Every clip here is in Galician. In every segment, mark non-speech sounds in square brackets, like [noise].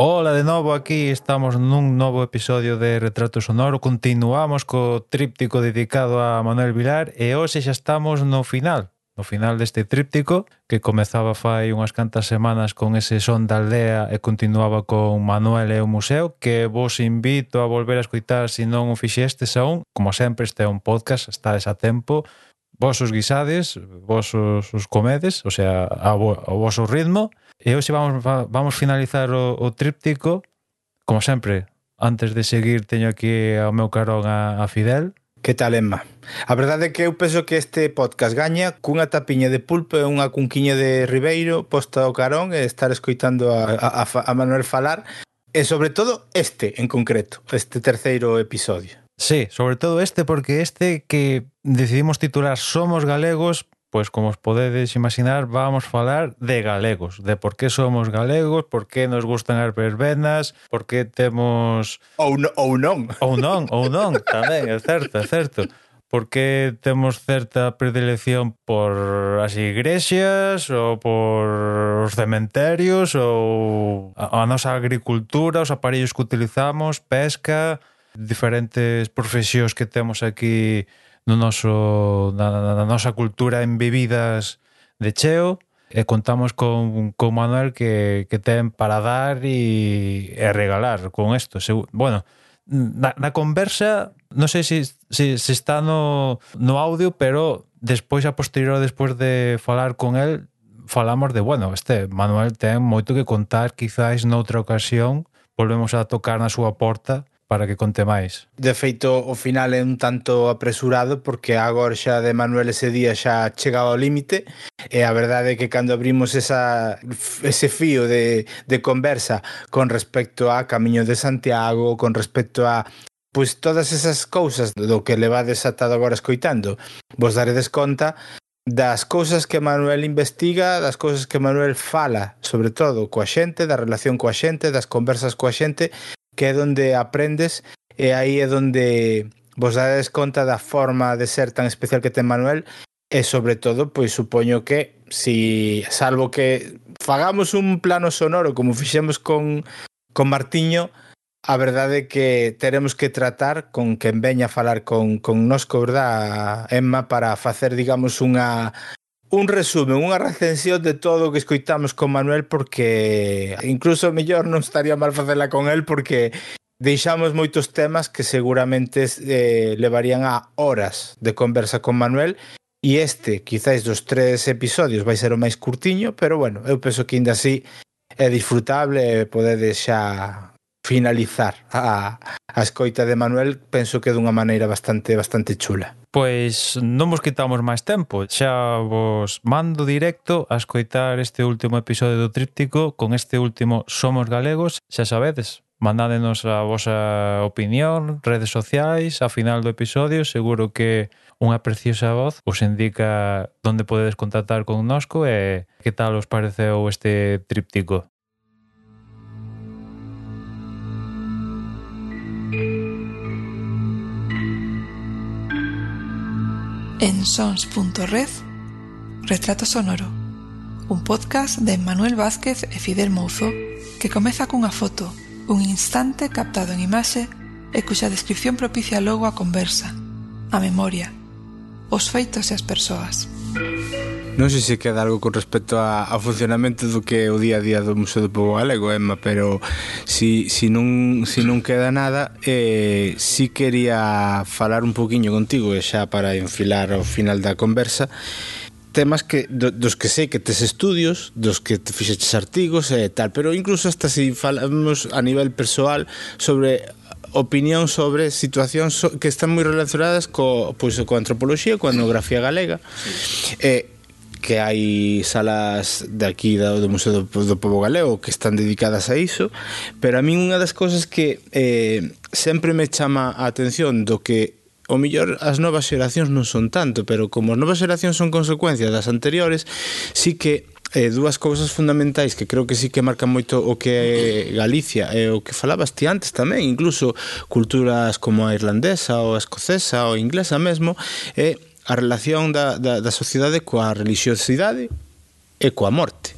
Ola de novo aquí, estamos nun novo episodio de Retrato Sonoro. Continuamos co tríptico dedicado a Manuel Vilar E hoxe xa estamos no final No final deste tríptico Que comezaba fai unhas cantas semanas con ese son da aldea E continuaba con Manuel e o museo Que vos invito a volver a escutar se non o fixestes aún. Como sempre este é un podcast, estades a tempo. Vos os guisades, vos os, os comedes, o sea, ao, ao vosso ritmo. E hoxe vamos, vamos finalizar o, o tríptico. Como sempre, antes de seguir teño aquí ao meu carón a, a Fidel. Que tal, Emma? A verdade é que eu penso que este podcast gaña cunha tapiña de pulpo e unha cunquiña de Ribeiro posta ao carón e estar escoitando a, a, a Manuel falar e sobre todo este en concreto, este terceiro episodio. Sí, sobre todo este porque este que decidimos titular Somos galegos Pois como os podedes imaginar, vamos falar de galegos, de por que somos galegos, por que nos gustan as verbenas, por que temos... Ou, no, ou non. Ou non, ou non, tamén, é certo, é certo. Por que temos certa predilección por as igrexas ou por os cementerios ou a, a nosa agricultura, os aparellos que utilizamos, pesca, diferentes profesións que temos aquí no noso, na, na nosa cultura en bebidas de cheo e contamos con, con Manuel que, que ten para dar e, e regalar con isto. Bueno, na, na conversa, non sei se, se, se está no, no audio, pero despois, a posterior, despois de falar con el, falamos de, bueno, este Manuel ten moito que contar, quizáis noutra ocasión volvemos a tocar na súa porta para que conte máis. De feito, o final é un tanto apresurado porque a gorxa de Manuel ese día xa chegaba ao límite e a verdade é que cando abrimos esa, ese fío de, de conversa con respecto a Camiño de Santiago, con respecto a pois todas esas cousas do que levades atado agora escoitando, vos daredes conta das cousas que Manuel investiga, das cousas que Manuel fala, sobre todo coa xente, da relación coa xente, das conversas coa xente que é onde aprendes e aí é onde vos dades conta da forma de ser tan especial que ten Manuel e sobre todo, pois supoño que si salvo que fagamos un plano sonoro como fixemos con con Martiño, a verdade é que teremos que tratar con quen veña a falar con, con nosco, verdad, Emma, para facer, digamos, unha un resumen, unha recensión de todo o que escoitamos con Manuel porque incluso mellor non estaría mal facela con el porque deixamos moitos temas que seguramente eh, levarían a horas de conversa con Manuel e este, quizáis dos tres episodios vai ser o máis curtiño, pero bueno, eu penso que ainda así é disfrutable, podedes xa finalizar a, a escoita de Manuel penso que dunha maneira bastante bastante chula. Pois non vos quitamos máis tempo, xa vos mando directo a escoitar este último episodio do Tríptico con este último Somos Galegos, xa sabedes, mandádenos a vosa opinión, redes sociais, a final do episodio, seguro que unha preciosa voz os indica onde podedes contactar con nosco e que tal os pareceu este tríptico. en sons.red Retrato Sonoro un podcast de Manuel Vázquez e Fidel Mouzo que comeza cunha foto, un instante captado en imaxe e cuxa descripción propicia logo a conversa, a memoria, os feitos e as persoas. Non sei se queda algo con respecto a, ao funcionamento do que é o día a día do Museo do Pobo Galego, Emma, pero si, si, non, si non queda nada, eh, si quería falar un poquinho contigo, e xa para enfilar ao final da conversa, temas que do, dos que sei que tes estudios, dos que te fixeches artigos e tal, pero incluso hasta se si falamos a nivel persoal sobre opinión sobre situacións que están moi relacionadas co, pois, co antropoloxía, coa etnografía galega. Sí. Eh, que hai salas de aquí do, do Museo do, do Pobo Galego que están dedicadas a iso, pero a min unha das cousas que eh, sempre me chama a atención do que o millor as novas xeracións non son tanto, pero como as novas xeracións son consecuencia das anteriores, sí que eh, dúas cousas fundamentais que creo que sí que marcan moito o que é Galicia e eh, o que falabas ti antes tamén, incluso culturas como a irlandesa ou a escocesa ou a inglesa mesmo, é eh, a relación da, da, da sociedade coa religiosidade e coa morte.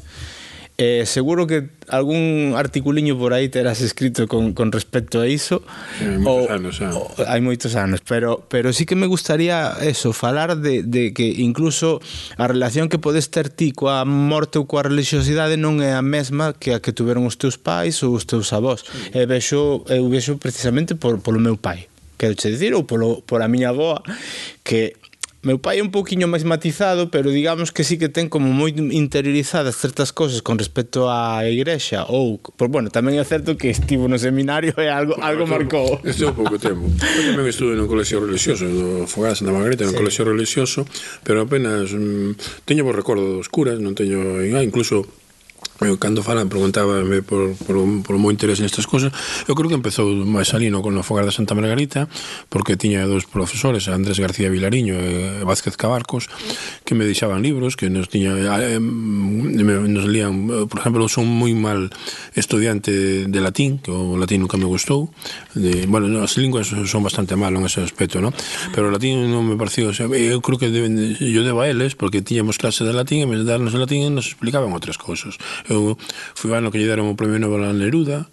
Eh, seguro que algún articuliño por aí terás escrito con, con respecto a iso hai moitos, anos, xa. o, hai moitos anos pero, pero sí que me gustaría eso, falar de, de que incluso a relación que podes ter ti coa morte ou coa religiosidade non é a mesma que a que tuveron os teus pais ou os teus avós sí. e vexo, eu vexo precisamente por, polo meu pai quero che dicir, ou polo, pola miña avoa que Meu pai é un pouquiño máis matizado, pero digamos que sí que ten como moi interiorizadas certas cousas con respecto á igrexa ou, por, bueno, tamén é certo que estivo no seminario e algo bueno, algo marcou. [laughs] Este un pouco tempo. Eu tamén estuve no colexio religioso, no Fogás Santa Margarita, no sí. colexio religioso, pero apenas mm, teño bo recordo dos curas, non teño, incluso eu cando falan preguntábame por, por, por o meu interés nestas cousas eu creo que empezou máis alino con o Fogar da Santa Margarita porque tiña dous profesores Andrés García Vilariño e Vázquez Cabarcos que me deixaban libros que nos tiña eh, eh, mm, nos lían eh, por exemplo, son moi mal estudiante de latín que o latín nunca me gustou de, bueno, as linguas son bastante mal en ese aspecto ¿no? pero o latín non me pareció... o sea, eu creo que deben, yo debo a eles porque tiñamos clase de latín e me darnos latín e nos explicaban outras cousas eu fui ano que lle deron o premio Nobel a Neruda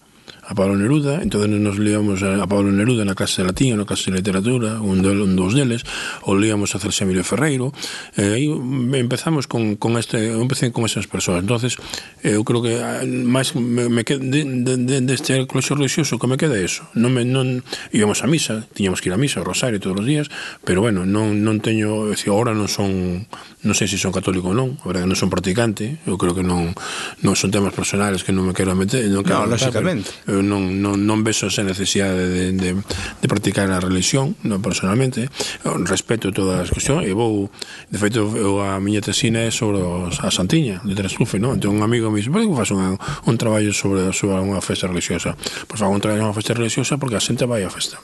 a Pablo Neruda, entonces nos líamos a Pablo Neruda na clase de latín, na clase de literatura, un, del, un dos deles, ou líamos a Celso Emilio Ferreiro, e eh, empezamos con, con este, eu empecé con esas persoas. entonces eh, eu creo que ah, máis me, me qued, de, de, de, deste de religioso que me queda eso. Non me, non, íbamos a misa, tiñamos que ir a misa, ao rosario todos os días, pero bueno, non, non teño, decir, ahora non son, non sei se son católico ou non, a verdade non son practicante, eu creo que non, non son temas personales que non me quero meter, non quero no, lógicamente. Pero, eu non, non, non vexo esa necesidade de, de, de practicar a religión, non personalmente, eu respeto todas as cuestión e vou, de feito, eu a miña tesina é sobre os, a Santiña, de Translufe, non? Entón un amigo me dice, por que faz un, un traballo sobre, sobre unha festa religiosa? Pois pues, fago un traballo unha festa religiosa porque a xente vai á festa.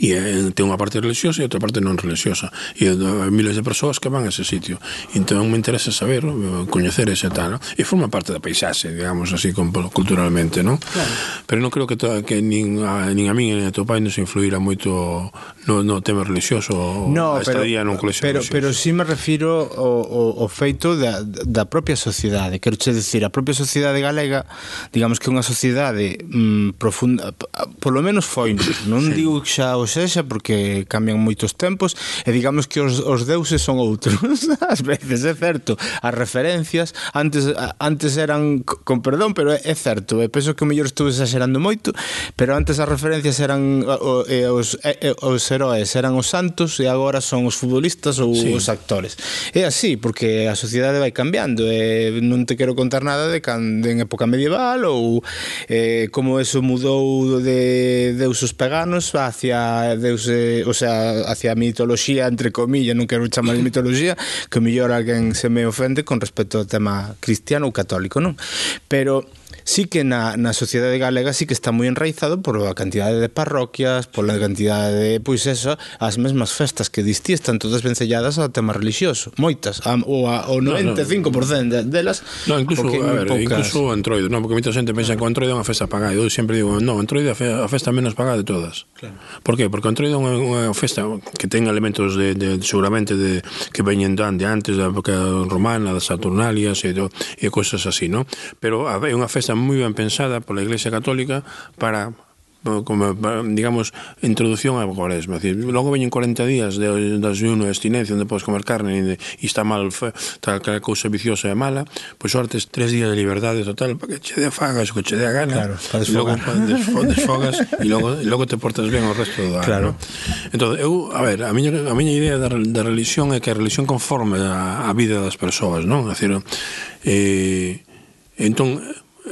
E eh, ten unha parte religiosa e outra parte non religiosa. E eh, miles de persoas que van a ese sitio. Entón me interesa saber, eh, coñecer ese tal. ¿no? E forma parte da paisaxe, digamos así, con, culturalmente, ¿no? Claro. Pero non creo que, to, que nin, a, nin a min nin a teu pai nos influirá moito no, no tema religioso no, a estadía nun colexio pero, religioso. Pero si me refiro ao, ao, ao feito da, da propia sociedade. Quero che dicir, a propia sociedade galega, digamos que é unha sociedade mm, profunda, polo menos foi, non sí. digo xa pasado sexa porque cambian moitos tempos e digamos que os, os deuses son outros [laughs] ás veces é certo as referencias antes antes eran con perdón pero é, é certo e penso que o mellor estuve exagerando moito pero antes as referencias eran o, e, os, e, os heróis eran os santos e agora son os futbolistas ou sí. os actores é así porque a sociedade vai cambiando e non te quero contar nada de cando en época medieval ou eh, como eso mudou de deusos paganos hacia deuse, eh, o sea, hacia a mitoloxía entre comillas, non quero chamar de mitoloxía, que o mellor alguén se me ofende con respecto ao tema cristiano ou católico, non? Pero sí que na, na sociedade galega sí que está moi enraizado por a cantidade de parroquias, por a cantidade de, pois eso, as mesmas festas que distí están todas vencelladas ao tema religioso, moitas, a, o, a, o 95% de, delas. No, incluso, a ver, pocas... incluso Antroido, no, porque moita xente pensa que Antroido é unha festa pagada. eu sempre digo, no, Antroido é a festa menos pagada de todas. Claro. Por que? Porque Antroido é unha, unha festa que ten elementos de, de seguramente de que veñen de, de antes da época romana, das Saturnalias e, do, e cousas así, no? Pero a ver, é unha festa propuesta moi ben pensada pola Iglesia Católica para como, digamos, introdución a cuaresma. Decir, logo veñen 40 días de, de ayuno e abstinencia onde podes comer carne e, de, e está mal tal que a cousa viciosa e mala, pois sortes tres días de liberdade total para que che dé fagas o que che dé a gana. Claro, para desfogar. Logo desfo, desfogas e logo, e logo te portas ben o resto do ano. Claro. No? Entón, eu, a ver, a miña, a miña idea da, da religión é que a religión conforme a, a vida das persoas, non? A dicir, eh, entón,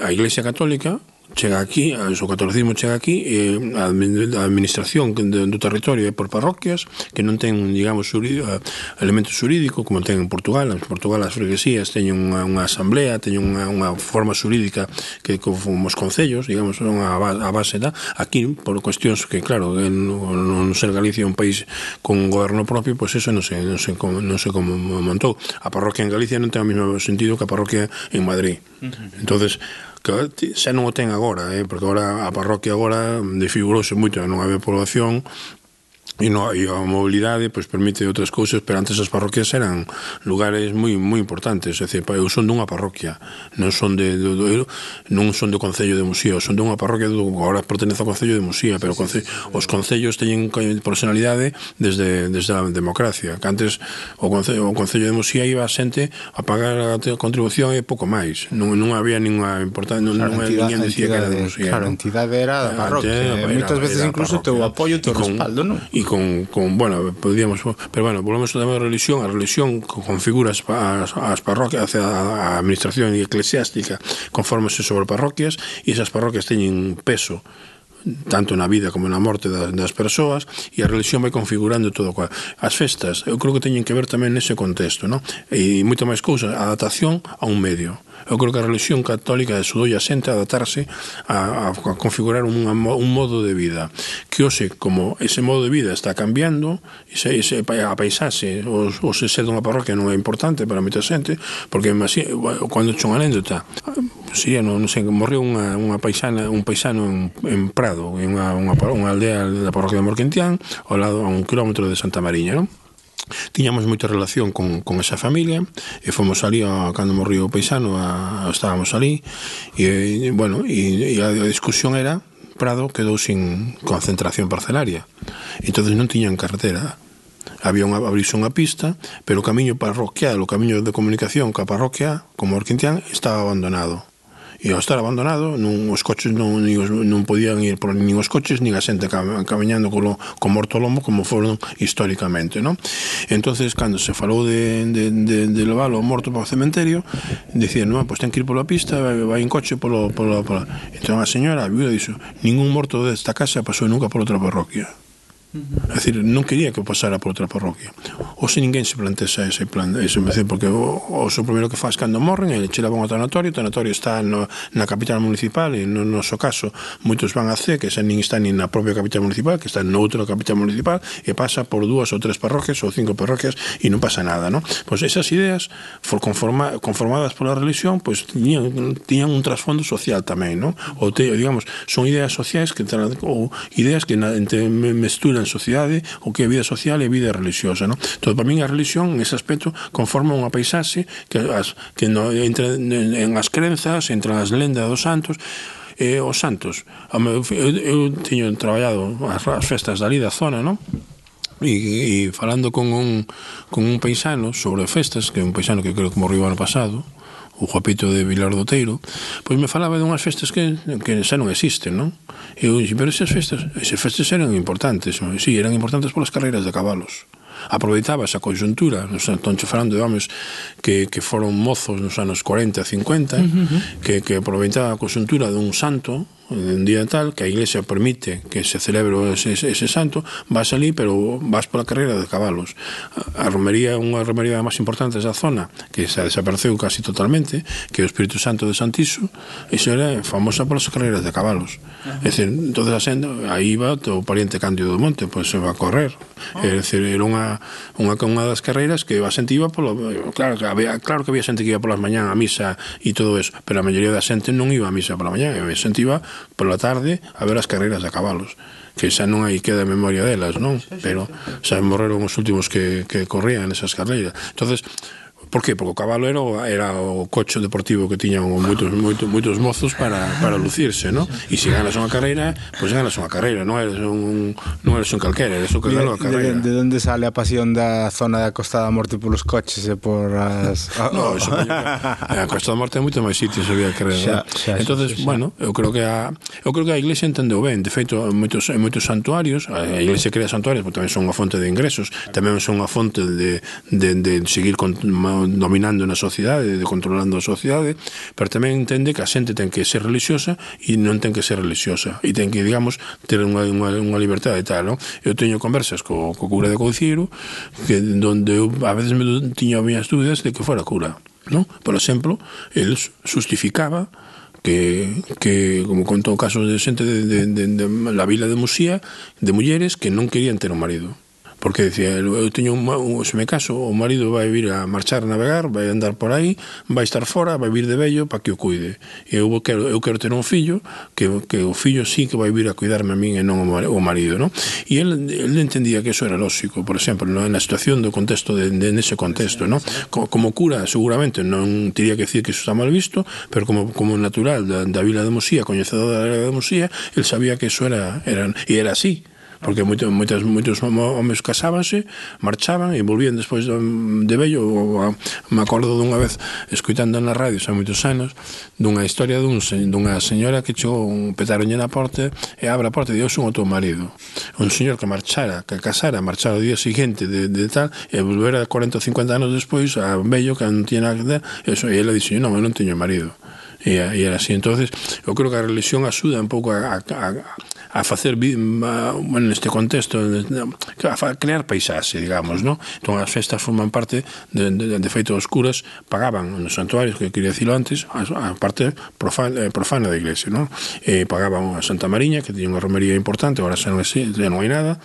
a Iglesia Católica chega aquí, o catolicismo chega aquí e a administración do territorio é por parroquias que non ten, digamos, xurídico, eh, elemento xurídico como ten en Portugal. En Portugal as freguesías teñen unha, unha asamblea teñen unha, unha forma xurídica que como os concellos, digamos son a, a base da, aquí por cuestións que claro, non ser Galicia un país con un goberno propio pois pues eso non se, non se, non se como montou a parroquia en Galicia non ten o mesmo sentido que a parroquia en Madrid. Entonces que xa non o ten agora, eh, porque agora a parroquia agora desfigurouse moito, non haber poboación, E, no, e a mobilidade pois, permite outras cousas, pero antes as parroquias eran lugares moi moi importantes. É dicir, eu son dunha parroquia, non son de, de, de non son do Concello de Muxía, son dunha parroquia, do, agora pertenece ao Concello de Muxía, pero sí, sí, sí, os concellos teñen personalidade desde, desde a democracia. Que antes o Concello, o Concello de Muxía iba a xente a pagar a contribución e pouco máis. Non, non había ninguna importancia, non, claro, non entidade, entidade, que era de Muxía. Claro, a entidade era da parroquia. Eh, moitas veces incluso teu apoio, teu respaldo, non? E con, con bueno, podíamos, pero bueno, volvemos ao tema da religión, a religión configura as, as, as parroquias, a, a administración eclesiástica conformase sobre parroquias e esas parroquias teñen peso tanto na vida como na morte das, das persoas e a religión vai configurando todo cual. As festas, eu creo que teñen que ver tamén nese contexto, non? E moito máis cousas, adaptación a un medio. Eu creo que a religión católica axudou a xente a adaptarse a, a, a configurar un, un modo de vida que hoxe, como ese modo de vida está cambiando, ese, ese, a paisaxe, os, os ser dunha parroquia non é importante para moita xente, porque cando chon anécdota, sería, non, non sei, morreu unha, unha paisana, un paisano en, en Prado, en unha, unha, unha aldea da parroquia de Morquentián, ao lado a un kilómetro de Santa Mariña, non? Tiñamos moita relación con, con esa familia e fomos ali a, cando morriu o paisano a, a, estábamos ali e, bueno, e, e a discusión era Prado quedou sin concentración parcelaria. Entonces non tiñan carretera. Había unha, abrirse unha pista pero o camiño parroquial o camiño de comunicación ca parroquia como Orquintián estaba abandonado e ao estar abandonado non os coches non, os, non podían ir por nin os coches nin a xente camiñando con, lo, con morto lombo como foron históricamente non? entonces cando se falou de, de, de, de leválo morto para o cementerio dicían, non, pois ten que ir pola pista vai, vai en coche polo, polo, polo. entón a señora a viuda dixo, ningún morto desta casa pasou nunca por outra parroquia É dicir, non quería que pasara por outra parroquia. Ou se ninguén se planteza ese plan, ese, decir, porque o, o, o primeiro que faz cando morren ele che levan ao tanatorio, o tanatorio está no, na capital municipal e no noso caso moitos van a C, que xa nin está nin na propia capital municipal, que está noutra capital municipal e pasa por dúas ou tres parroquias ou cinco parroquias e non pasa nada, non? Pois esas ideas for conforma, conformadas pola religión, pois tiñan, tiñan un trasfondo social tamén, non? Ou te, digamos, son ideas sociais que ou ideas que na, entre, mestura en sociedade, o que é vida social e vida religiosa. Non? Entón, para min a religión, en ese aspecto, conforma unha paisaxe que, as, que no, entre, en as crenzas, entre as lendas dos santos, e os santos. Eu, eu, eu teño traballado as, as festas dali da zona, non? E, e falando con un, con un paisano sobre festas, que é un paisano que creo que morreu ano pasado, o Juapito de Vilar do Teiro, pois me falaba de unhas festas que, que xa non existen, non? E eu dixen, pero esas festas, esas festas eran importantes, non? sí, eran importantes polas carreiras de cabalos aproveitaba esa coyuntura, nos tonche falando de homes que, que foron mozos nos anos 40, 50, uh -huh. que, que aproveitaba a coyuntura dun santo, un día tal que a iglesia permite que se celebre ese, ese santo, vas ali, pero vas pola carreira de cabalos. A romería, unha romería máis importante da zona, que se desapareceu casi totalmente, que é o Espírito Santo de Santiso, iso era famosa polas carreiras de cabalos. Ajá. É dicir, entonces a senda, aí va o pariente Cándido do Monte, pois pues, se va a correr. Oh. É dicir, era unha, unha, unha das carreiras que a xente iba polo... Claro que había, claro que había xente que iba polas mañán a misa e todo eso, pero a maioría da xente non iba a misa pola mañán, a xente iba pola tarde a ver as carreiras de cabalos que xa non hai queda memoria delas, non? Pero xa morreron os últimos que, que corrían esas carreiras. Entonces, Por que? Porque o cabalo era o, era o cocho deportivo que tiñan moitos, moitos, moitos mozos para, para lucirse, ¿no? E se ganas unha carreira, pois pues ganas unha carreira, non eres un, non eres un calquera, eres o que gana a carreira. De, de, onde sale a pasión da zona da Costa da Morte polos coches e por as... [laughs] no, [laughs] eso, a Costa da Morte é moito máis sitios, sabía creer. Xa, xa, entonces, xa, xa. bueno, eu creo que a eu creo que a iglesia entendeu ben, de feito, en moitos, en moitos santuarios, a iglesia crea santuarios, porque tamén son unha fonte de ingresos, tamén son unha fonte de, de, de seguir con dominando na sociedade, de controlando a sociedade, pero tamén entende que a xente ten que ser religiosa e non ten que ser religiosa, e ten que, digamos, ter unha, unha, unha libertade tal, non? Eu teño conversas co, co cura de Couceiro, que donde eu a veces me tiña minhas dúbidas de que fora cura, non? Por exemplo, el justificaba que, que como contou casos de xente de, de, de, de, de la vila de Musía, de mulleres que non querían ter un marido porque decía, eu teño un, un, se me caso, o marido vai vir a marchar, a navegar, vai andar por aí, vai estar fora, vai vir de vello para que o cuide. E eu quero, eu quero ter un fillo, que, que o fillo sí que vai vir a cuidarme a min e non o marido, ¿no? E el, el entendía que eso era lógico, por exemplo, no? na situación do contexto, de, de, nese contexto, ¿no? Como, como cura, seguramente, non teria que decir que eso está mal visto, pero como, como natural da, da Vila de Mosía, coñecedor da Vila de Mosía, el sabía que eso era, era, e era así, porque moitos, moitas, moitos homes casábanse, marchaban e volvían despois de, de vello, me acordo dunha vez escoitando na radio xa moitos anos, dunha historia dun, dunha señora que chegou un petaroñe na porta e abre a porta e dios un outro marido. Un señor que marchara, que casara, marchara o día seguinte de, de tal, e volvera 40 ou 50 anos despois a vello que non tiña nada, eso, e ela dixo, non, eu non teño marido e, e era así. entonces eu creo que a religión axuda un pouco a, a, a, a facer bueno, neste contexto a crear paisaxe, digamos, no? Entón as festas forman parte de, de, de feito os curas pagaban nos santuarios, que quería dicilo antes, a, a parte profana, eh, profana da iglesia, no? Eh, pagaban a Santa Mariña, que tiña unha romería importante, agora xa non, xa non hai nada,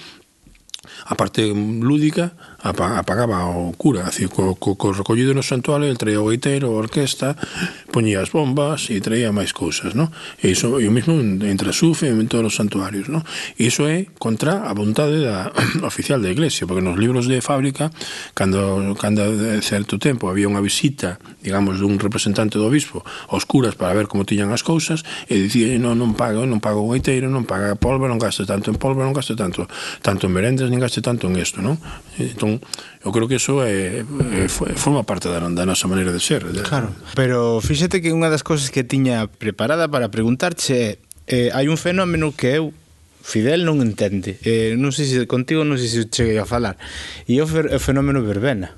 a parte lúdica apagaba o cura así, co, co, co recollido no santuario el traía o gaiteiro, a orquesta poñía as bombas e traía máis cousas no? e iso e o mismo sufe e en todos os santuarios no? e iso é contra a vontade da [coughs] oficial da iglesia porque nos libros de fábrica cando, cando certo tempo había unha visita digamos dun representante do obispo aos curas para ver como tiñan as cousas e dicía non, non pago non pago o gaiteiro non paga a non gasto tanto en polvo, non gasto tanto tanto en merendas nin gasto tanto en isto non? entón Eu creo que eso eh, eh, é, é, forma parte da, da nosa maneira de ser. Claro, pero fíxate que unha das cousas que tiña preparada para preguntarche é eh, hai un fenómeno que eu Fidel non entende. Eh, non sei se contigo non sei se cheguei a falar. E é o fenómeno verbena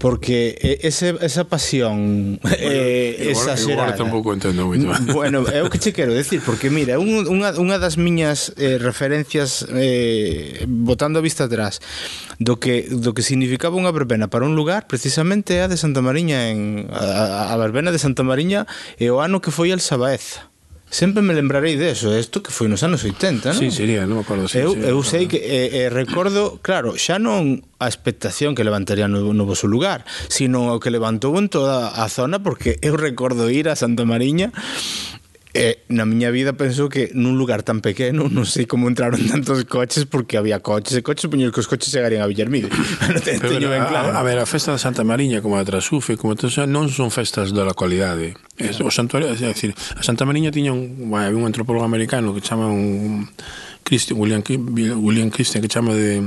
porque eh, ese, esa pasión bueno, eh, exagerada. Igual tampouco entendo moito. Mm, bueno, é o que che quero decir, porque mira, un, unha, unha das miñas eh, referencias eh, botando a vista atrás do que do que significaba unha verbena para un lugar, precisamente a de Santa Mariña en a, a verbena de Santa Mariña e o ano que foi el Sabaeza Sempre me lembrarei deso, isto que foi nos anos 80, non? Sí, sería, non me acordo. Sí, eu, sí, eu sei que, eh, eh, recordo, claro, xa non a expectación que levantaría no, no vosso lugar, sino o que levantou en toda a zona, porque eu recordo ir a Santa Mariña E na miña vida penso que nun lugar tan pequeno non sei como entraron tantos coches porque había coches e coches, poñer que os coches chegarían a Villarmide. [laughs] non te, Pero, teño ben claro. A, a, ver, a festa da Santa Mariña como a Trasufe, como todo, non son festas da localidade. É, o santuario, é, é, é, a Santa Mariña tiña un, bueno, un antropólogo americano que chama un Christian, William, William Christian que chama de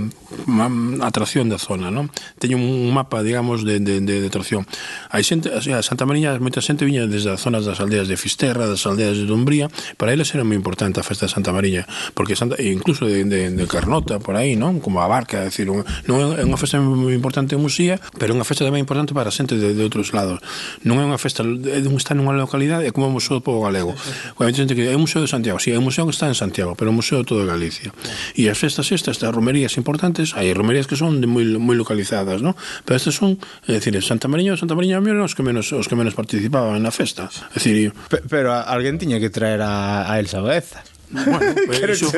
atracción da zona, non? Teño un mapa, digamos, de, de, de, de atracción. Hai xente, a sea, Santa Mariña, moita xente viña desde as zonas das aldeas de Fisterra, das aldeas de Dumbría, para eles era moi importante a festa de Santa Mariña, porque Santa, incluso de, de, de Carnota, por aí, non? Como a barca, é dicir, non é unha festa moi importante en Musía, pero é unha festa tamén importante para a xente de, de outros lados. Non é unha festa, é un está nunha localidade, é como o Museo do Povo Galego. Sí, sí. Xente que é o Museo de Santiago, si sí, é o museo que está en Santiago, pero o museo todo Galicia. E as festas estas estas romerías importantes, hai romerías que son de moi, moi localizadas, ¿no? pero estas son, é dicir, Santa Mariña, Santa Mariña eran os que menos os que menos participaban na festa. É dicir, pero, pero alguén tiña que traer a, a Elsa Baeza. Bueno, [laughs] pero iso,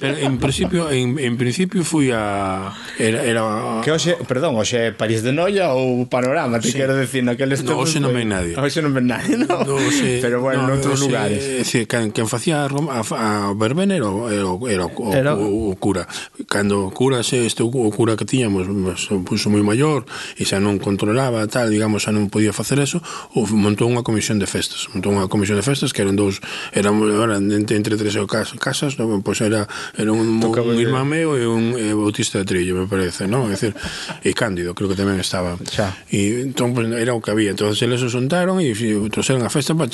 en principio en, en principio fui a era, era Que hoxe, perdón, hoxe París de Noia ou Panorama, te sí. quero decir, naqueles no. Hoxe non ven nadie. Hoxe non ven nadie, no. no hoxe, pero bueno, no, outros lugares. Sí, quen, quen facía a, Roma, a, a verbena era, era, era, o, era... O, o, cura. Cando o cura se este o cura que tiñamos se puso moi maior e xa non controlaba tal, digamos, xa non podía facer eso, ou montou unha comisión de festas, montou unha comisión de festas que eran dous, eran, eran entre, entre tres e cas, Casas, no, pois era, era un, un irmán meu e un e Bautista de Trillo, me parece, non? É dicir, e Cándido, creo que tamén estaba. Xa. E entón, pues, era o que había. Entón, eles os juntaron e trouxeron a festa para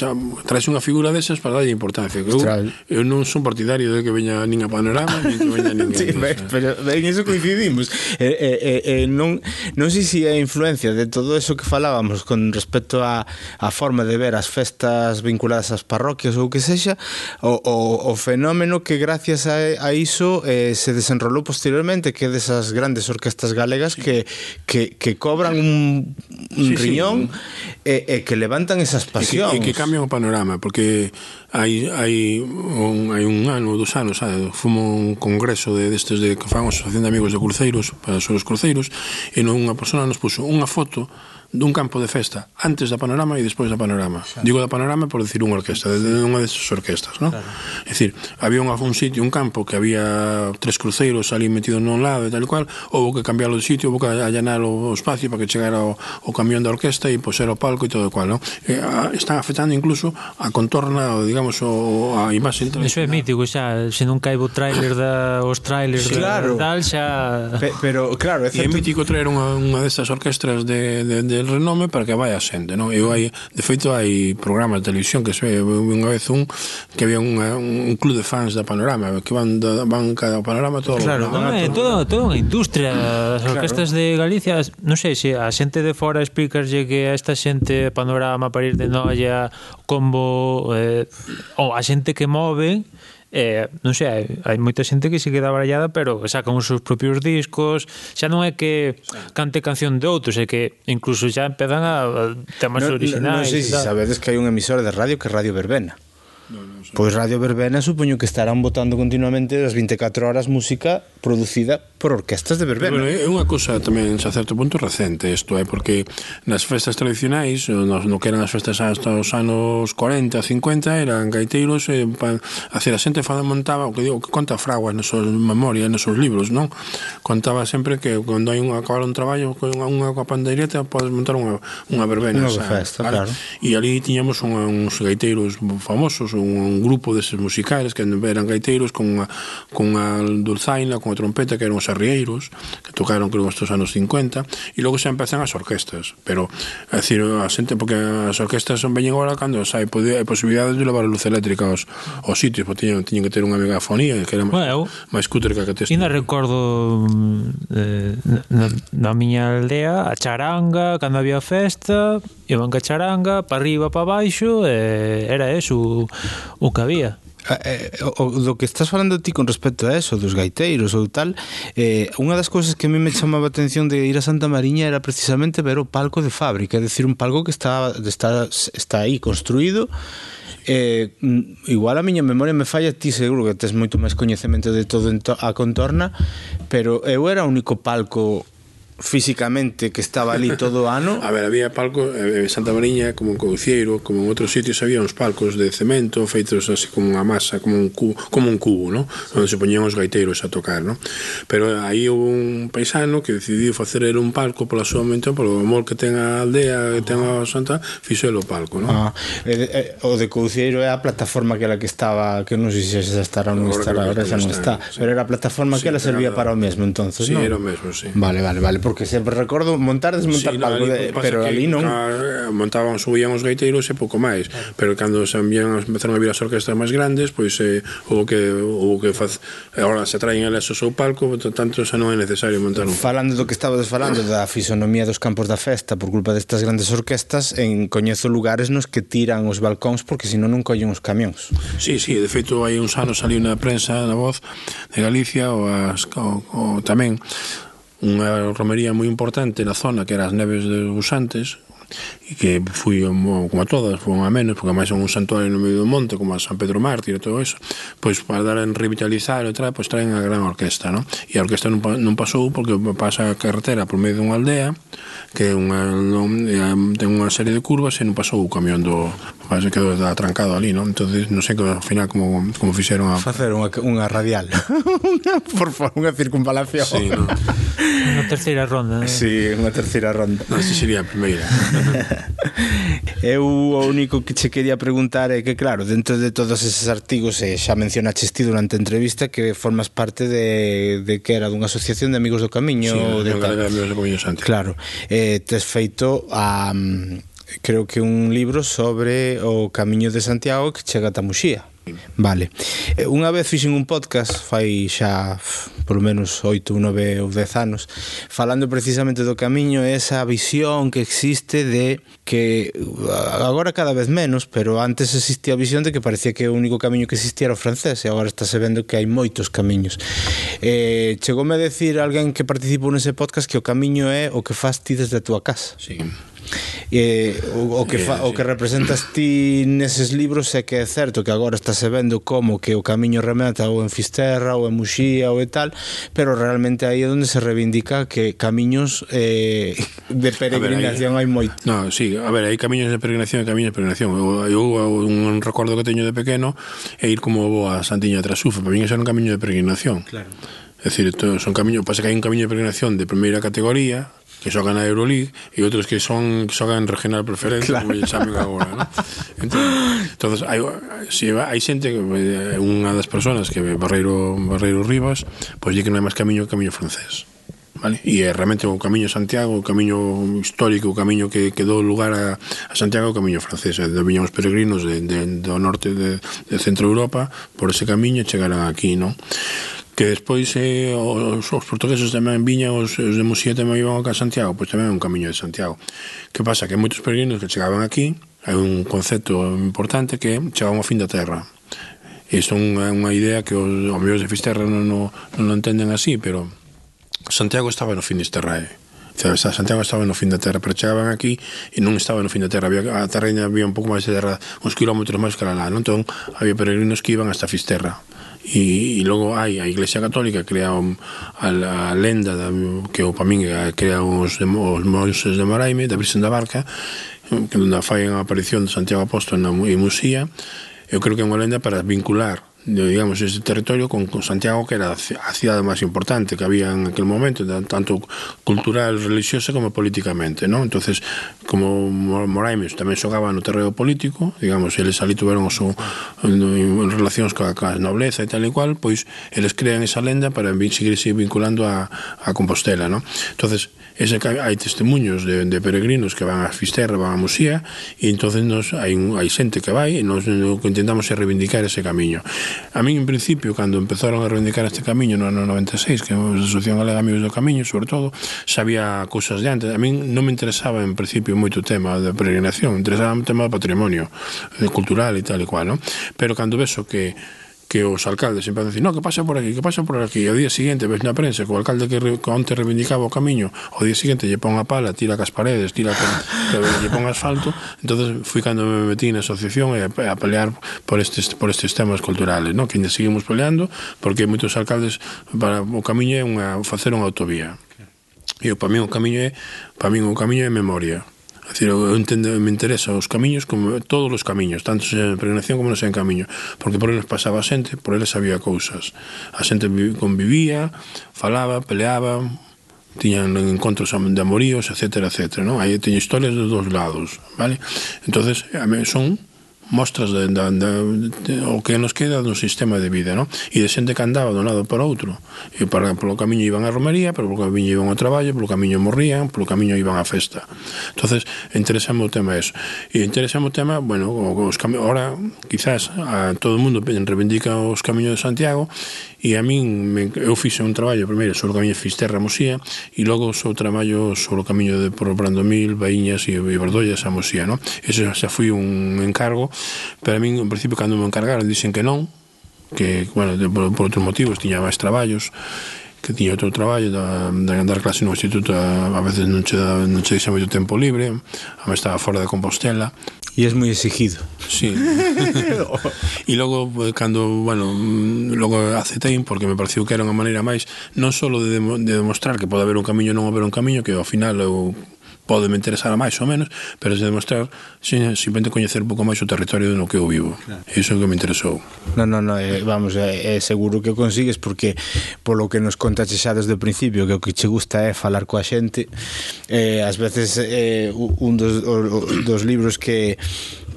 traes unha figura desas para darlle importancia. Eu, eu non son partidario de que veña nin a Panorama, nin que veña ninguén. [laughs] sí, ve, pero en eso coincidimos. Eh, eh, eh, non, non sei se si a influencia de todo eso que falábamos con respecto a, a forma de ver as festas vinculadas ás parroquias ou que sexa, o, o, o o fenómeno que gracias a, a iso eh, se desenrolou posteriormente que desas grandes orquestas galegas sí. que, que, que cobran un, un sí, riñón sí. e, e que levantan esas pasións. E que, e que cambian o panorama, porque hai, hai, un, hai un ano, dos anos, sabe? fumo un congreso de, destes de que fan a Asociación de Amigos de Cruceiros, para os cruceiros, e non unha persona nos puso unha foto dun campo de festa antes da panorama e despois da panorama claro. digo da panorama por decir unha orquesta de, de unha desas orquestas ¿no? claro. é dicir, había un, un sitio, un campo que había tres cruceiros ali metidos nun lado e tal cual, houve que cambiar o sitio houve que allanar o espacio para que chegara o, o camión da orquesta e poser o palco e todo cual ¿no? e, a, están afectando incluso a contorna o, digamos, o, a imaxe Eso é mítico, xa, se non caibo trailer da, os trailers sí, claro. da, xa... Pe, pero, claro, é, certo... é mítico traer unha, unha destas orquestras de, de, de renome para que vai a xente, non? Eu hai, de feito hai programas de televisión que se unha vez un que había unha, un club de fans da Panorama, que van da van cada Panorama todo. Claro, non é todo, todo unha industria, as claro. orquestas de Galicia, non sei se a xente de fora explicarlle que a esta xente Panorama, París de Noia, Combo, eh, ou a xente que move eh, non sei, hai, hai moita xente que se queda barallada, pero sacan os seus propios discos, xa non é que cante canción de outros, é que incluso xa empezan a, a temas no, originais. Non no sei se sabedes que hai un emisor de radio que é Radio Verbena. Pois Radio Verbena supoño que estarán votando continuamente das 24 horas música producida por orquestas de Verbena. Pero, bueno, é unha cosa tamén a certo punto recente isto, é eh? porque nas festas tradicionais, no, no que eran as festas hasta os anos 40, 50, eran gaiteiros e eh, pa, a, a xente fada montaba, o que digo, que conta fraguas nas súas memorias, nos seus libros, non? Contaba sempre que cando hai un acabar un traballo con unha, unha pandeireta podes montar unha, unha verbena. Unha festa, claro. E ali tiñamos un, uns gaiteiros famosos, un, un grupo deses musicales que eran gaiteiros con a, con a dulzaina, con a trompeta que eran os arrieiros que tocaron creo estos anos 50 e logo xa empezan as orquestas. Pero, é dicir, a xente porque as orquestas son veñen agora cando xa hai, hai posibilidades de levar a luz eléctrica aos, aos sitios, porque tiñen, tiñen que ter unha megafonía que era bueno, máis cúter que a que texto Ainda recordo eh, na, na miña aldea a charanga, cando había festa iban ca charanga, para arriba, para baixo, e era eso o que había. Ah, eh, o, do que estás falando ti con respecto a eso, dos gaiteiros ou tal, eh, unha das cousas que a mí me chamaba a atención de ir a Santa Mariña era precisamente ver o palco de fábrica, é dicir, un palco que está, está, está aí construído Eh, igual a miña memoria me falla ti seguro que tes moito máis coñecemento de todo a contorna pero eu era o único palco físicamente que estaba ali [laughs] todo o ano? a ver, había palcos, eh, Santa Mariña, como en Couceiro, como en outros sitios, había uns palcos de cemento feitos así como unha masa, como un cubo, como un cubo, ¿no? onde se poñían os gaiteiros a tocar, ¿no? pero aí houve un paisano que decidiu facer el un palco pola súa mente, polo amor que ten a aldea, que ten a Santa, fixo el o palco. ¿no? Ah, eh, eh, o de Couceiro é a plataforma que era que estaba, que non sei se xa estará ou non estará, agora xa non está, está sí. pero era a plataforma sí, que ela servía era, para o mesmo, entonces, sí, non? Era o mesmo, sí. Vale, vale, vale, porque sempre recordo montar, desmontar sí, no, algo, de, pero ali non. Claro, eh, montaban, subían os gaiteiros e pouco máis, pero cando se envían, empezaron a vir as orquestas máis grandes, pois eh, o que o que faz agora se traen eles o seu palco, tanto xa non é necesario montar un. Falando do que estaba falando da fisonomía dos campos da festa por culpa destas grandes orquestas, en coñezo lugares nos que tiran os balcóns porque senón non collen os camións. Sí, sí, de feito hai uns anos saliu na prensa na voz de Galicia ou as, o, o, tamén unha romería moi importante na zona que era as Neves dos Busantes e que fui como a todas, foron a menos, porque máis son un santuario no medio do monte, como a San Pedro Mártir e todo eso, pois para dar en revitalizar e tal, pois traen a gran orquesta, non? E a orquesta non, non pasou porque pasa a carretera por medio dunha aldea, que é unha, non, eh, ten unha serie de curvas e non pasou o camión do parece que quedou atrancado ali, non? Entonces non sei que ao final como como fixeron a facer unha, unha radial. [laughs] Por favor, unha circunvalación. Sí, no. [laughs] Unha terceira ronda. Eh? Sí, unha terceira ronda. Non, sería a primeira. [laughs] Eu o único que che quería preguntar é que claro, dentro de todos eses artigos e xa mencionaches ti durante a entrevista que formas parte de, de que era dunha asociación de amigos do camiño sí, de, de, de, de, de, de, de, de, de, de, de, de Claro. Eh, Eh, tes feito a, creo que un libro sobre o Camiño de Santiago que chega ata Muxía. Vale. Eh, unha vez fixen un podcast, fai xa polo menos oito, nove ou dez anos, falando precisamente do camiño e esa visión que existe de que uh, agora cada vez menos, pero antes existía a visión de que parecía que o único camiño que existía era o francés e agora está se vendo que hai moitos camiños. Eh, chegoume a decir alguén que participou nese podcast que o camiño é o que fas ti desde a túa casa. Sí eh, o, o que fa, o que representas ti neses libros é que é certo que agora estás vendo como que o camiño remata ou en Fisterra ou en Muxía ou e tal, pero realmente aí é onde se reivindica que camiños eh, de peregrinación hai moito. No, sí, a ver, hai camiños de peregrinación e camiños de peregrinación. Eu, eu un recordo que teño de pequeno é ir como vou a Santiña de Trasufa, para mí ese era un camiño de peregrinación. Claro. É dicir, son camiño, pasa que hai un camiño de peregrinación de primeira categoría, que xogan a Euroleague e outros que son que xogan en regional preferencia, claro. como lle chamen agora, ¿no? Entón, entonces hai si hai xente eh, unha das persoas que Barreiro Barreiro Rivas, pois di que non hai máis camiño que camiño francés. Vale? E é realmente o camiño Santiago, o camiño histórico, o camiño que, que dou lugar a, a Santiago, o camiño francés. E viñan os peregrinos de, de, do norte de, de centro Europa por ese camiño e chegarán aquí, non? que despois eh, os, os portugueses tamén viñan, os, os de Muxía tamén iban a Santiago, pois tamén é un camiño de Santiago. Que pasa? Que moitos peregrinos que chegaban aquí, hai un concepto importante que chegaban ao fin da terra. Isto é unha, unha idea que os, os de Fisterra non, non, non entenden así, pero Santiago estaba no fin de terra Eh? Santiago estaba no fin da terra, pero chegaban aquí e non estaba no fin da terra. Había, a terreña había un pouco máis de terra, uns kilómetros máis que lá. Non? Entón, había peregrinos que iban hasta Fisterra e, e logo hai a Iglesia Católica crea un, a, a lenda da, que o para min crea os, os monses de Moraime da Virxen da Barca onde fai a aparición de Santiago Apóstol na, en Musía. Eu creo que é unha lenda para vincular de, digamos, ese territorio con, con Santiago, que era a cidade máis importante que había en aquel momento, tanto cultural, religiosa como políticamente, ¿no? Entonces, como Moraimes tamén xogaba no terreo político, digamos, eles ali tuveron so, en relacións coa, coa nobleza e tal e cual, pois eles crean esa lenda para seguirse vinculando a, a Compostela, ¿no? Entonces, ese que hai testemunhos de, de peregrinos que van a Fisterra, van a Muxía, e entonces nos, hai, hai xente que vai e nos, nos intentamos reivindicar ese camiño. A mí, en principio, cando empezaron a reivindicar este camiño no ano 96, que é a Asociación Galega Amigos do Camiño, sobre todo, sabía cousas de antes. A mí non me interesaba, en principio, moito o tema da peregrinación, interesaba o tema do patrimonio, eh, cultural e tal e cual, non? Pero cando vexo que que os alcaldes sempre dicen, no, que pasa por aquí, que pasa por aquí, e o día seguinte ves na prensa que o alcalde que, re, que onte reivindicaba o camiño, o día seguinte lle pon a pala, tira cas paredes, tira que, que lle pon asfalto, entonces fui cando me metí na asociación e a, a pelear por estes, por estes temas culturales, no? que ainda seguimos peleando, porque moitos alcaldes para o camiño é unha, facer unha autovía. E para mí o camiño é, para mí o camiño é memoria decir, eu entendo, me interesa os camiños como todos os camiños, tanto en peregrinación como non sen camiño, porque por eles pasaba xente, por eles había cousas. A xente convivía, falaba, peleaba, tiñan encontros de amoríos, etcétera, etcétera, non? Aí teño historias dos dos lados, vale? Entonces, a son mostras de, de, de, de, o que nos queda do sistema de vida, non? E de xente que andaba do lado para outro. E para, polo camiño iban a romería, pero polo camiño iban ao traballo, polo camiño morrían, polo camiño iban á festa. entonces interesame o tema eso. E interesame o tema, bueno, os cami... ahora, quizás, a todo o mundo reivindica os camiños de Santiago, e a min, me, eu fixe un traballo primeiro sobre o camiño de Fisterra Mosía, e logo sobre o traballo sobre o camiño de por Brandomil, Baíñas e Verdollas a Mosía, non? Ese xa foi un encargo pero a min, en principio, cando me encargaron, dicen que non, que, bueno, de, por, por outros motivos, tiña máis traballos, que tiña outro traballo da, de andar clase no instituto a, a veces non che, non che deixa moito tempo libre a me estaba fora de Compostela e es moi exigido sí. [laughs] [laughs] e logo eh, cando bueno, mm, logo aceptei porque me pareceu que era unha maneira máis non só de, de demostrar que pode haber un camiño non haber un camiño que ao final eu pode me interesar a máis ou menos, pero se demostrar sin, simplemente coñecer un pouco máis o territorio no que eu vivo. Claro. Iso é o que me interesou. No, no, no, eh, vamos, eh, eh seguro que o consigues porque polo que nos contaste xa desde o principio que o que che gusta é falar coa xente eh, ás veces eh, un dos, o, dos libros que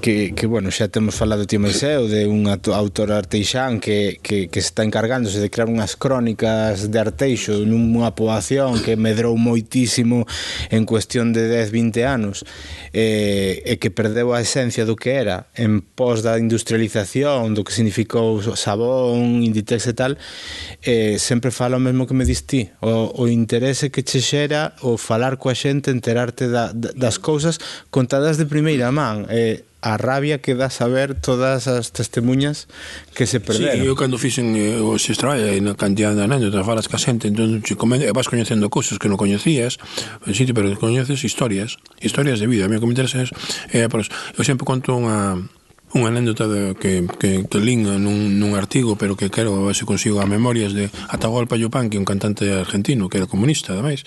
que, que bueno, xa temos falado ti máis de unha autora arteixán que, que, que está encargándose de crear unhas crónicas de arteixo nunha poación que medrou moitísimo en cuestión de 10-20 anos e, e que perdeu a esencia do que era en pos da industrialización do que significou sabón, inditex e tal eh, sempre fala o mesmo que me distí o, o interese que che xera o falar coa xente, enterarte da, das cousas contadas de primeira man e a rabia que dá saber todas as testemunhas que se perderon. Sí, eu cando fixen eh, os e na cantidad de anécdotas, falas ca xente, entón che comenta, vas coñecendo cousas que non coñecías, sí, pero coñeces historias, historias de vida. A mí o que me interesa é, eh, pois, eu sempre conto unha unha anécdota de, que, que, que lin nun, nun artigo pero que quero ver se consigo a memorias de Atahualpa Yupanqui é un cantante argentino que era comunista ademais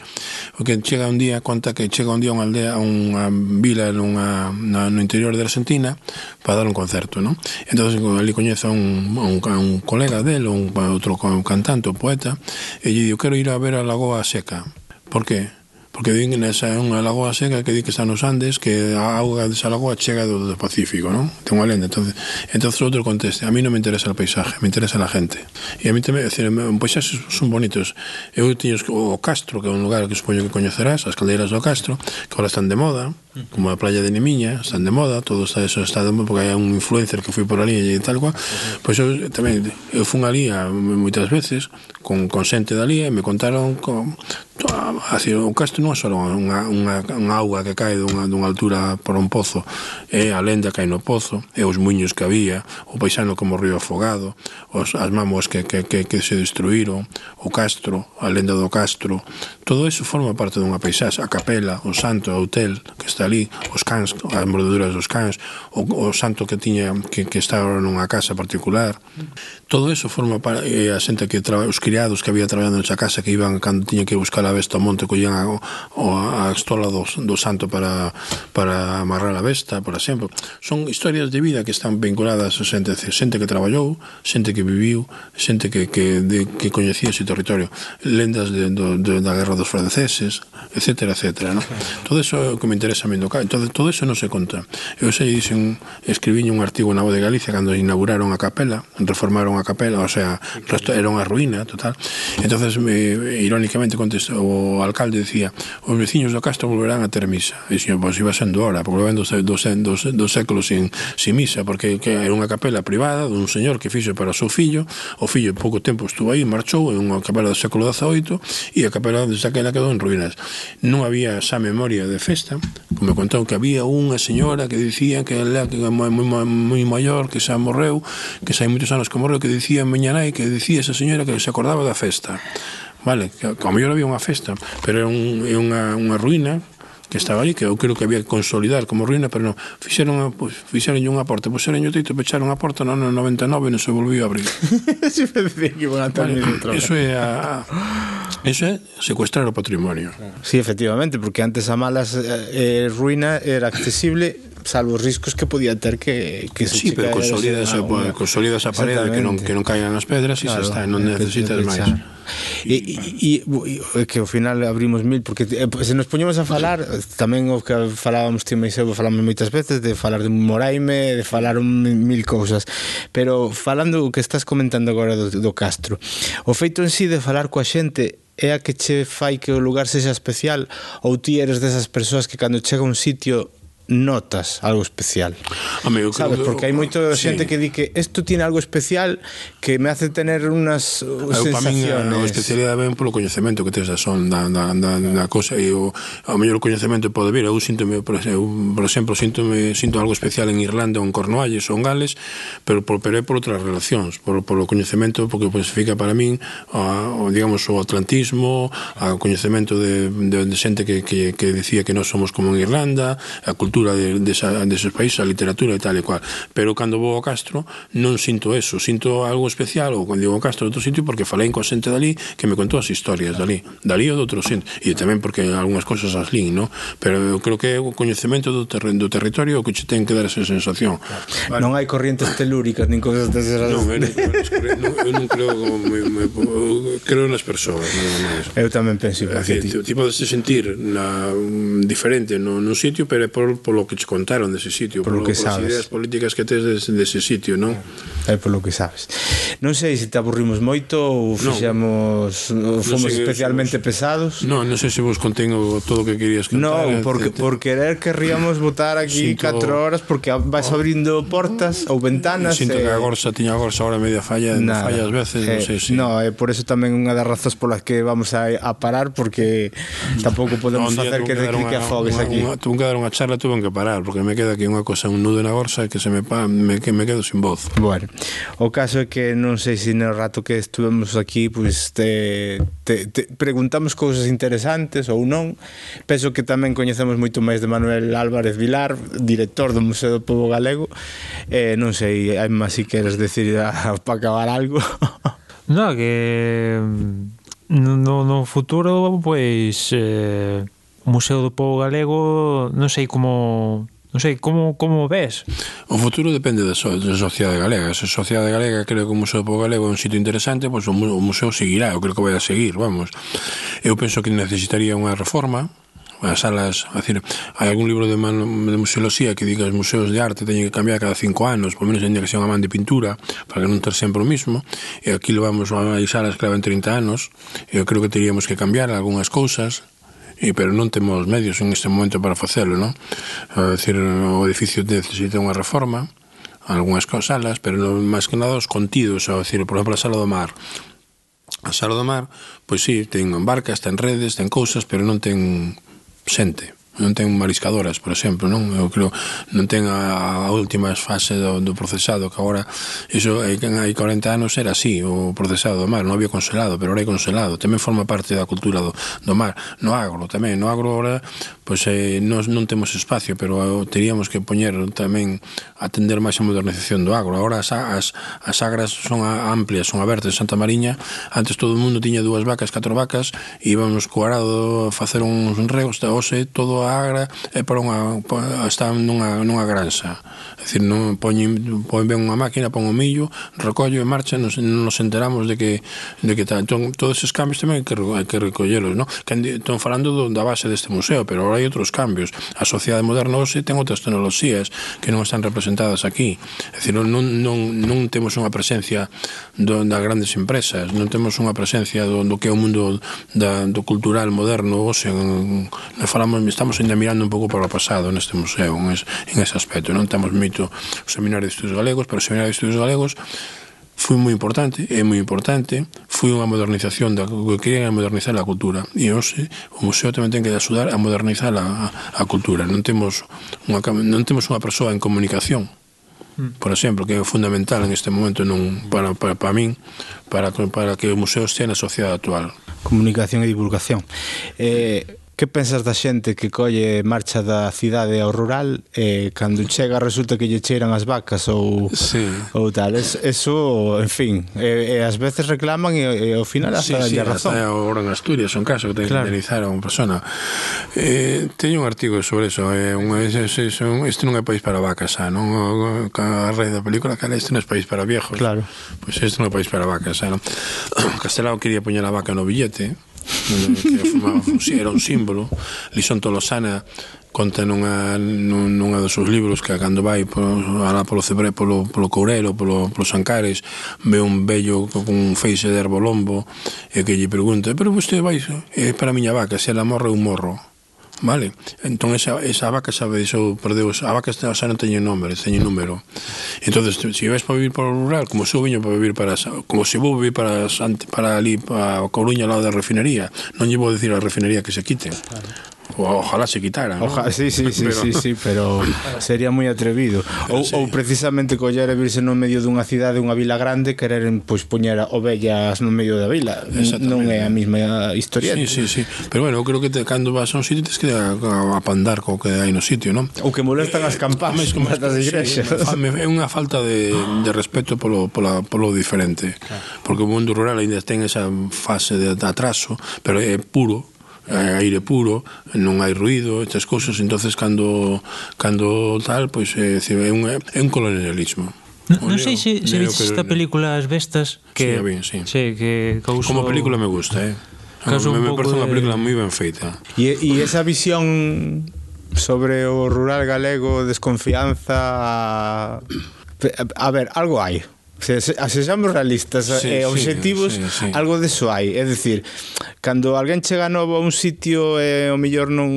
o que chega un día conta que chega un día a unha aldea a unha vila nunha, na, no interior de Argentina para dar un concerto non? entón ali coñece a un, a un, a un colega del un, a outro cantante ou poeta e lle digo quero ir a ver a Lagoa Seca por que? porque din esa é unha lagoa seca que di que está nos Andes que a auga desa lagoa chega do, do Pacífico non? ten unha lenda entonces, entonces outro conteste a mí non me interesa o paisaje me interesa a gente e a mí tamén decir, paisaxes son bonitos eu tiño o Castro que é un lugar que supoño que coñecerás as caldeiras do Castro que agora están de moda como a playa de Nemiña, están de moda todo está, eso está de moda porque hai un influencer que foi por ali e tal cual pois eu tamén eu fun ali a, moitas veces con, con xente dali e me contaron con, así, o Castro non é só unha, unha, unha auga que cae dunha, dunha altura por un pozo, é a lenda que hai no pozo, é os muños que había, o paisano como o río afogado, os, as mamos que, que, que, que se destruíron, o castro, a lenda do castro, todo iso forma parte dunha paisaxe, a capela, o santo, o hotel que está ali, os cans, as mordeduras dos cans, o, o santo que tiña que, que está agora nunha casa particular. Todo eso forma para eh, a xente que traba, os criados que había traballando nesa casa que iban cando tiña que buscar a besta ao monte collían a, ou a estola do, do santo para, para amarrar a besta, por exemplo. Son historias de vida que están vinculadas a xente, xente que traballou, xente que viviu, xente que, que, de, que coñecía ese territorio, lendas de, do, de, da guerra dos franceses, etcétera, etcétera, ¿no? Todo eso é o que me interesa a mí Entonces, todo eso non se conta. Eu sei, dicen, escribí un artigo na Voz de Galicia cando inauguraron a capela, reformaron a capela, o sea, era unha ruína total. Entonces, me, irónicamente, contestou, o alcalde decía, os veciños do Castro volverán a ter misa. E dixen, pois iba sendo hora, porque ven dos, dos, dos, dos séculos sin, sin misa, porque que era unha capela privada dun señor que fixo para o seu fillo, o fillo pouco tempo estuvo aí, marchou, en unha capela do século XVIII, e a capela desde aquela quedou en ruínas. Non había xa memoria de festa, como contou que había unha señora que dicía que ela que é moi, moi, moi maior, que xa morreu, que xa hai moitos anos que morreu, que dicía miña nai, que dicía esa señora que se acordaba da festa vale, como yo había unha festa, pero é un, unha, unha ruína que estaba ali, que eu creo que había que consolidar como ruína, pero non, fixeron, pues, fixeron unha porta, puseron o teito, pecharon a porta no ano 99 e non se volviu a abrir. [laughs] si me decía que bueno, vale, eso é a, eso é secuestrar o patrimonio. Sí, efectivamente, porque antes a malas eh, eh ruína era accesible salvo os riscos que podía ter que, que se Sí, pero consolida esa ah, consolida esa parede que non, que non caigan as pedras e claro, xa está, non necesitas máis. E, e, e que ao final abrimos mil porque eh, se nos poñemos a falar tamén o que falábamos ti e eu falamos moitas veces de falar de Moraime de falar un, mil cousas. Pero falando o que estás comentando agora do, do Castro o feito en si sí de falar coa xente é a que che fai que o lugar sexa especial? Ou ti eres desas persoas que cando chega un sitio notas algo especial. Amigo, Sabes, porque hai moito sí. xente que di que isto tiene algo especial que me hace tener unas uh, eu, sensaciones. Para min, a especialidade ven polo coñecemento que tes da son da, da, da, da cosa e o, o mellor coñecemento pode vir. Eu síntome, por, eu, por exemplo, síntome, sinto algo especial en Irlanda ou en Cornualles ou en Gales, pero por pero é por outras relacións, por, por o coñecemento porque pues, fica para min a, o, digamos o atlantismo, o coñecemento de, de, de xente que, que, que decía que non somos como en Irlanda, a cultura cultura de, desa, de esos países, a literatura e tal e cual. Pero cando vou a Castro non sinto eso, sinto algo especial ou cando digo a Castro outro sitio porque falei con xente dali que me contou as historias dali, dali ou de outro sitio, e tamén porque algunhas cosas as lin, no? Pero eu creo que é o coñecemento do, ter do territorio que che ten que dar esa sensación. Vale. Non hai corrientes telúricas nin cosas desas. Non, eu, non, eu non creo me, me, creo nas persoas, non, Eu tamén penso igual que ti. Tipo de se sentir na, mm, diferente no, no sitio, pero por, por polo que che contaron dese sitio, polo, polo que sabes. ideas políticas que tes dese, dese sitio, non? Claro é polo que sabes. Non sei se te aburrimos moito ou fixamos no, ou fomos no especialmente vos, pesados. Non, non sei se vos contengo todo o que querías contar. Non, porque por querer querríamos botar aquí 4 horas porque vas oh. abrindo portas ou ventanas. Sinto eh, que a eh, gorsa tiña a gorsa agora media falla, nada, falla as veces, eh, non sei eh, se. Si. No, eh, por eso tamén unha das razóns polas que vamos a, a parar porque tampouco podemos [laughs] no, facer que recrique a fogues aquí. Tuve que dar unha charla, tuve que parar porque me queda aquí unha cosa un nudo na gorsa que se me, pa, me que me quedo sin voz. Bueno, O caso é que non sei se no rato que estuvemos aquí pois te, te, te preguntamos cousas interesantes ou non. Penso que tamén coñecemos moito máis de Manuel Álvarez Vilar, director do Museo do Pobo Galego. Eh, non sei, hai máis si queres decir a, [laughs] para acabar algo. [laughs] no, que mm, no, no futuro pois eh, o Museo do Pobo Galego non sei como Non sei, como, como ves? O futuro depende da, so, da sociedade galega. Se a sociedade galega creo que o Museo do Galego é un sitio interesante, pois o, o museo seguirá, eu creo que vai a seguir, vamos. Eu penso que necesitaría unha reforma, as salas, a decir, hai algún libro de, man, de museoloxía que diga os museos de arte teñen que cambiar cada cinco anos, por menos teñen que ser unha man de pintura, para que non ter sempre o mismo, e aquí levamos, hai salas que levan 30 anos, eu creo que teríamos que cambiar algunhas cousas, e, pero non temos medios en este momento para facelo, non? É dicir, o edificio necesita unha reforma, algunhas salas, pero non, máis que nada os contidos, é dicir, por exemplo, a sala do mar, a sala do mar, pois sí, ten barcas, ten redes, ten cousas, pero non ten xente non ten mariscadoras, por exemplo, non? Eu creo non ten a, a última fase do, do procesado, que agora iso hai, hai 40 anos era así, o procesado do mar, non había conselado, pero ahora hai conselado, tamén forma parte da cultura do, do mar, no agro, tamén, no agro ahora pois eh, nos, non temos espacio, pero eh, teríamos que poñer tamén atender máis a modernización do agro. Agora as, as, as agras son amplias, son abertas en Santa Mariña. Antes todo o mundo tiña dúas vacas, catro vacas, e íbamos co arado a facer uns reos, hoxe todo a agra é para unha, está nunha, nunha granxa. É dicir, non poñen, poñen ben unha máquina, pon o millo, recollo e marcha, nos, nos enteramos de que, de que tal. Entón, todos esos cambios tamén hai que, hai que recollelos, non? Que, entón, falando do, da base deste museo, pero agora hai outros cambios. A sociedade moderna hoxe ten outras tecnoloxías que non están representadas aquí. É dicir, non, non, non temos unha presencia do, das grandes empresas, non temos unha presencia do, do que é o mundo da, do cultural moderno hoxe. Non falamos, estamos ainda mirando un pouco para o pasado neste museo, en, es, en ese aspecto. Non temos mito o Seminario de Estudios Galegos, pero o Seminario de Estudios Galegos foi moi importante, é moi importante, foi unha modernización da que querían modernizar a cultura. E hoxe o museo tamén ten que axudar a modernizar a, a cultura. Non temos unha non temos unha persoa en comunicación mm. por exemplo, que é fundamental en este momento non para, para, para min para, para que o museo estea na sociedade actual Comunicación e divulgación eh, Que pensas da xente que colle marcha da cidade ao rural e cando chega resulta que lle cheiran as vacas ou sí. ou tal. Es, eso, en fin, e, e ás veces reclaman e, e ao final hasta sí, sí, razón. Hasta ahora en Asturias un caso que ten claro. que indemnizar a unha persona. Eh, teño un artigo sobre eso, eh, unha vez son, este non é país para vacas, xa, non? A raíz da película, cara, este non é país para viejos. Claro. Pois pues este non é país para vacas, xa, non? [clears throat] Castelao quería poñer a vaca no billete, que fumaba fuxi, era un símbolo. Lison Tolosana conta nunha, nunha dos seus libros que cando vai polo, alá polo Cebre, polo, polo Courelo, polo, polo Sancares, ve un vello con un feixe de herbolombo e que lle pregunta, pero vostede vai é para a miña vaca, se ela morre un morro. Vale? Entón esa, esa vaca xa deixou, perdeu, a vaca xa non teño nome, teño número entonces si vais para vivir para o rural como se eu viño para vivir para como se vou vivir para para ali para Coruña ao lado da refinería non lle vou dicir a refinería que se quiten claro. Ojalá se quitara. ¿no? Oja, sí, sí, sí, pero... sí, sí, pero sería moi atrevido. Ou, sí. ou precisamente coller e virse no medio dunha cidade, unha vila grande, querer pois poñer ovellas no medio da vila. Non é a mesma historia. Sí, sí, sí. Pero bueno, eu creo que te, cando vas a un sitio tens que eh, apandar co que hai no sitio, non? Ou que molestan as campás, eh, como estas das igrexas. Sí, é unha falta de, de respeto polo, pola, polo diferente. Claro. Porque o mundo rural ainda ten esa fase de atraso, pero é puro aire puro, non hai ruido, estas cousas, entonces cando cando tal, pois pues, é, é un é un colonialismo. No, non sei se, se viste esta película As Bestas que, sí, vi, sí. sí, que causou... Como película me gusta, eh? Caso ah, me, me parece de... unha película moi ben feita. E, e esa visión sobre o rural galego, desconfianza... A ver, algo hai. Se, se, se realistas eh, sí, e eh, objetivos, sí, sí, sí. algo deso hai. É dicir, cando alguén chega novo a un sitio e eh, o mellor non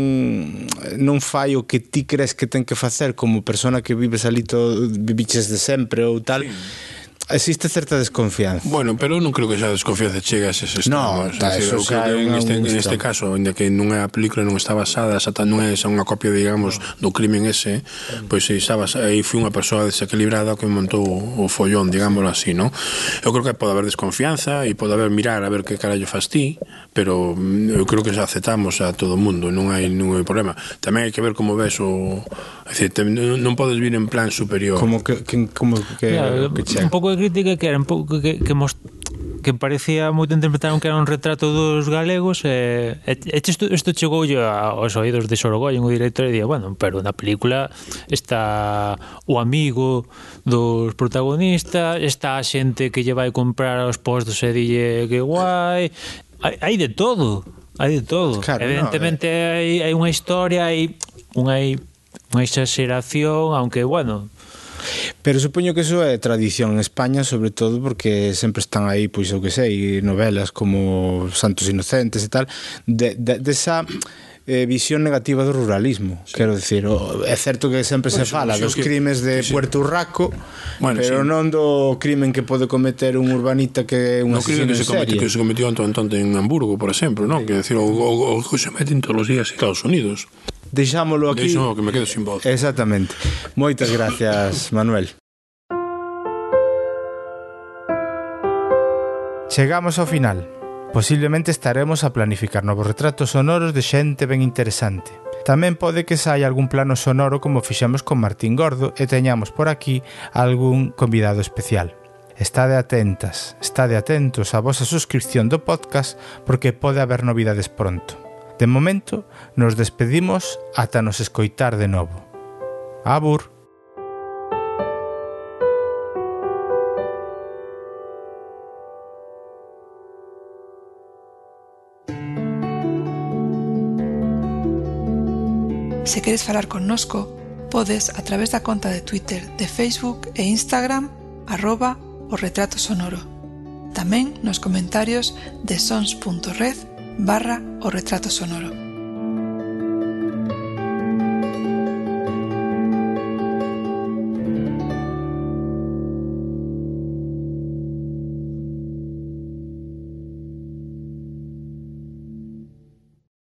non fai o que ti crees que ten que facer como persona que vives ali todo, viviches de sempre ou tal, sí existe certa desconfianza. Bueno, pero non creo que esa desconfianza chegue a ese extremo. No, está, decir, eso xa en, este, en este caso, ainda que non é a película non está basada, xa tan, non é xa unha copia, digamos, do crimen ese, pois pues, estaba basa, aí foi unha persoa desequilibrada que montou o, follón, digámoslo así, non? Eu creo que pode haber desconfianza e pode haber mirar a ver que carallo fas ti, pero mm, eu creo que xa aceptamos a todo o mundo, non hai ningún problema. Tamén hai que ver como ves o É dicir, non podes vir en plan superior. Como que, que, como que, claro, que un pouco de crítica que era un pouco que, que most, que parecía moito interpretaron que era un retrato dos galegos e, e, e isto, isto chegou aos oídos de Sorogoyen o director e día, bueno, pero na película está o amigo dos protagonistas está a xente que lle vai comprar aos postos e dille que guai hai, hai de todo hai de todo claro, evidentemente no, eh. hai, hai unha historia hai, unha hai unha exageración, aunque, bueno... Pero supoño que iso é tradición en España, sobre todo porque sempre están aí, pois eu que sei, novelas como Santos Inocentes e tal, de, de, desa... De eh, visión negativa do ruralismo. Sí. Quero dicir, o, é certo que sempre bueno, se pois, fala dos que, crimes de sí. Puerto Urraco, bueno, pero sí. non do crimen que pode cometer un urbanita que é un no asesino que se comete, que se cometió Anton Antonte en Hamburgo, por exemplo, non? Que decir, o, o, o que se meten todos os días en Estados Unidos. Deixámolo aquí. Deixo que me quedo sin voz. Exactamente. Moitas gracias, [laughs] Manuel. Chegamos ao final. Posiblemente estaremos a planificar novos retratos sonoros de xente ben interesante. Tamén pode que saia algún plano sonoro como fixemos con Martín Gordo e teñamos por aquí algún convidado especial. Estade atentas, estade atentos á vosa suscripción do podcast porque pode haber novidades pronto. De momento, nos despedimos ata nos escoitar de novo. Abur! Se queres falar connosco, podes a través da conta de Twitter, de Facebook e Instagram arroba o retrato sonoro. Tamén nos comentarios de sons.red barra o retrato sonoro.